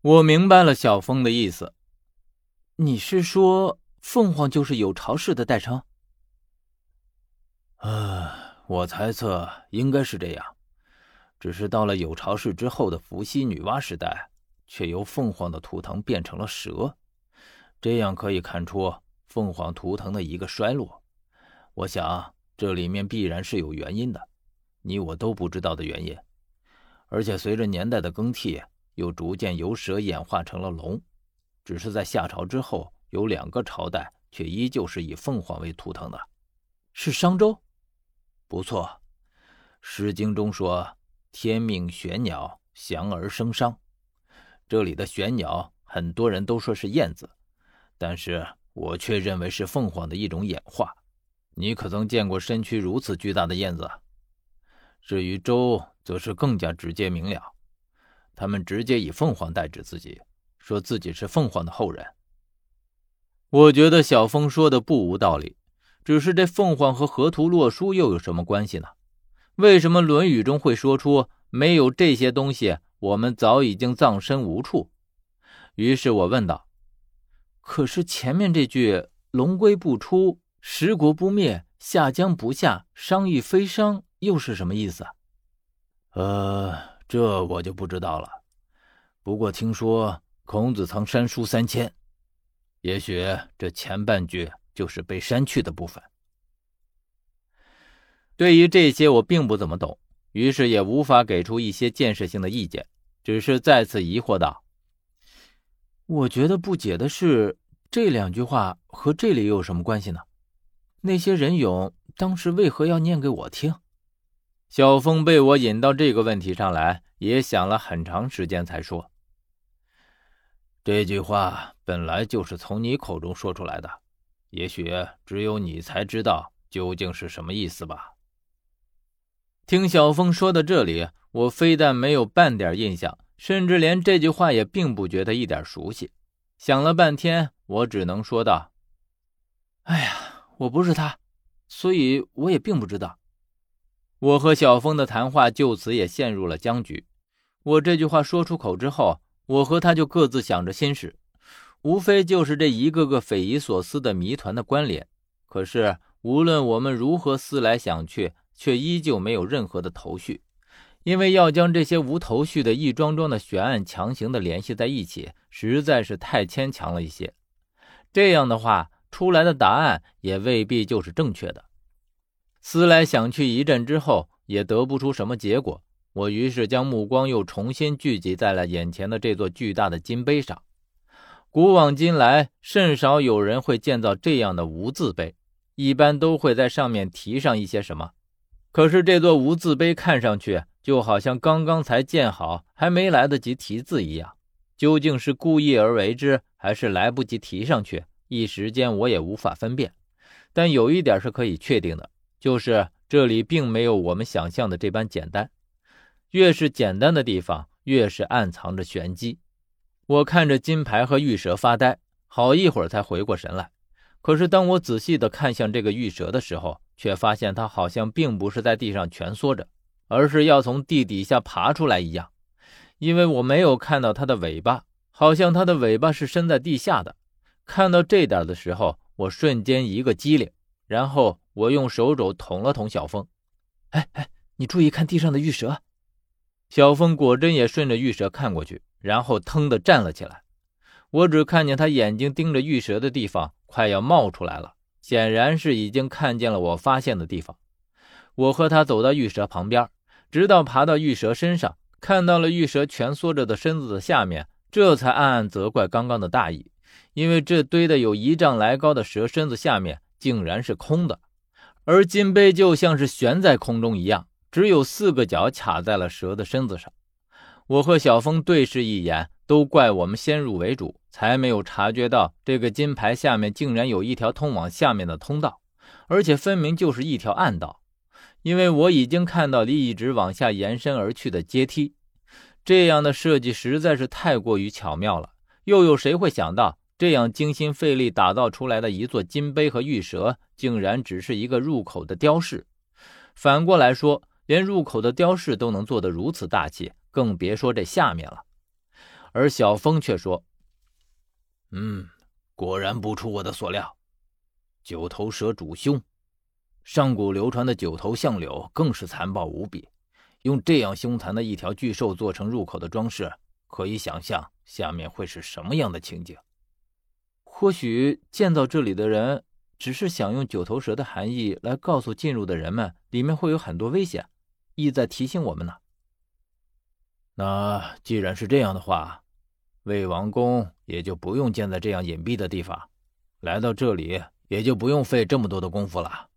我明白了小峰的意思，你是说凤凰就是有巢氏的代称？啊，我猜测应该是这样，只是到了有巢氏之后的伏羲女娲时代，却由凤凰的图腾变成了蛇，这样可以看出凤凰图腾的一个衰落。我想这里面必然是有原因的，你我都不知道的原因，而且随着年代的更替。又逐渐由蛇演化成了龙，只是在夏朝之后，有两个朝代却依旧是以凤凰为图腾的，是商周。不错，《诗经》中说：“天命玄鸟，翔而生商。”这里的玄鸟，很多人都说是燕子，但是我却认为是凤凰的一种演化。你可曾见过身躯如此巨大的燕子？至于周，则是更加直接明了。他们直接以凤凰代指自己，说自己是凤凰的后人。我觉得小峰说的不无道理，只是这凤凰和河图洛书又有什么关系呢？为什么《论语》中会说出没有这些东西，我们早已经葬身无处？于是我问道：“可是前面这句‘龙归不出，十国不灭，夏江不下，商亦非商’又是什么意思？”呃。这我就不知道了，不过听说孔子曾删书三千，也许这前半句就是被删去的部分。对于这些我并不怎么懂，于是也无法给出一些建设性的意见，只是再次疑惑道：“我觉得不解的是，这两句话和这里又有什么关系呢？那些人俑当时为何要念给我听？”小峰被我引到这个问题上来，也想了很长时间，才说：“这句话本来就是从你口中说出来的，也许只有你才知道究竟是什么意思吧。”听小峰说到这里，我非但没有半点印象，甚至连这句话也并不觉得一点熟悉。想了半天，我只能说道：“哎呀，我不是他，所以我也并不知道。”我和小峰的谈话就此也陷入了僵局。我这句话说出口之后，我和他就各自想着心事，无非就是这一个个匪夷所思的谜团的关联。可是无论我们如何思来想去，却依旧没有任何的头绪。因为要将这些无头绪的一桩桩的悬案强行的联系在一起，实在是太牵强了一些。这样的话，出来的答案也未必就是正确的。思来想去一阵之后，也得不出什么结果。我于是将目光又重新聚集在了眼前的这座巨大的金碑上。古往今来，甚少有人会建造这样的无字碑，一般都会在上面题上一些什么。可是这座无字碑看上去就好像刚刚才建好，还没来得及题字一样。究竟是故意而为之，还是来不及提上去？一时间我也无法分辨。但有一点是可以确定的。就是这里并没有我们想象的这般简单，越是简单的地方，越是暗藏着玄机。我看着金牌和玉蛇发呆，好一会儿才回过神来。可是当我仔细地看向这个玉蛇的时候，却发现它好像并不是在地上蜷缩着，而是要从地底下爬出来一样。因为我没有看到它的尾巴，好像它的尾巴是伸在地下的。看到这点的时候，我瞬间一个机灵，然后。我用手肘捅了捅小峰，哎哎，你注意看地上的玉蛇。小峰果真也顺着玉蛇看过去，然后腾地站了起来。我只看见他眼睛盯着玉蛇的地方快要冒出来了，显然是已经看见了我发现的地方。我和他走到玉蛇旁边，直到爬到玉蛇身上，看到了玉蛇蜷缩着的身子的下面，这才暗暗责怪刚刚的大意，因为这堆的有一丈来高的蛇身子下面竟然是空的。而金杯就像是悬在空中一样，只有四个角卡在了蛇的身子上。我和小峰对视一眼，都怪我们先入为主，才没有察觉到这个金牌下面竟然有一条通往下面的通道，而且分明就是一条暗道。因为我已经看到一直往下延伸而去的阶梯，这样的设计实在是太过于巧妙了。又有谁会想到？这样精心费力打造出来的一座金杯和玉蛇，竟然只是一个入口的雕饰。反过来说，连入口的雕饰都能做得如此大气，更别说这下面了。而小峰却说：“嗯，果然不出我的所料，九头蛇主凶。上古流传的九头相柳更是残暴无比。用这样凶残的一条巨兽做成入口的装饰，可以想象下面会是什么样的情景。或许建造这里的人只是想用九头蛇的含义来告诉进入的人们，里面会有很多危险，意在提醒我们呢。那既然是这样的话，魏王宫也就不用建在这样隐蔽的地方，来到这里也就不用费这么多的功夫了。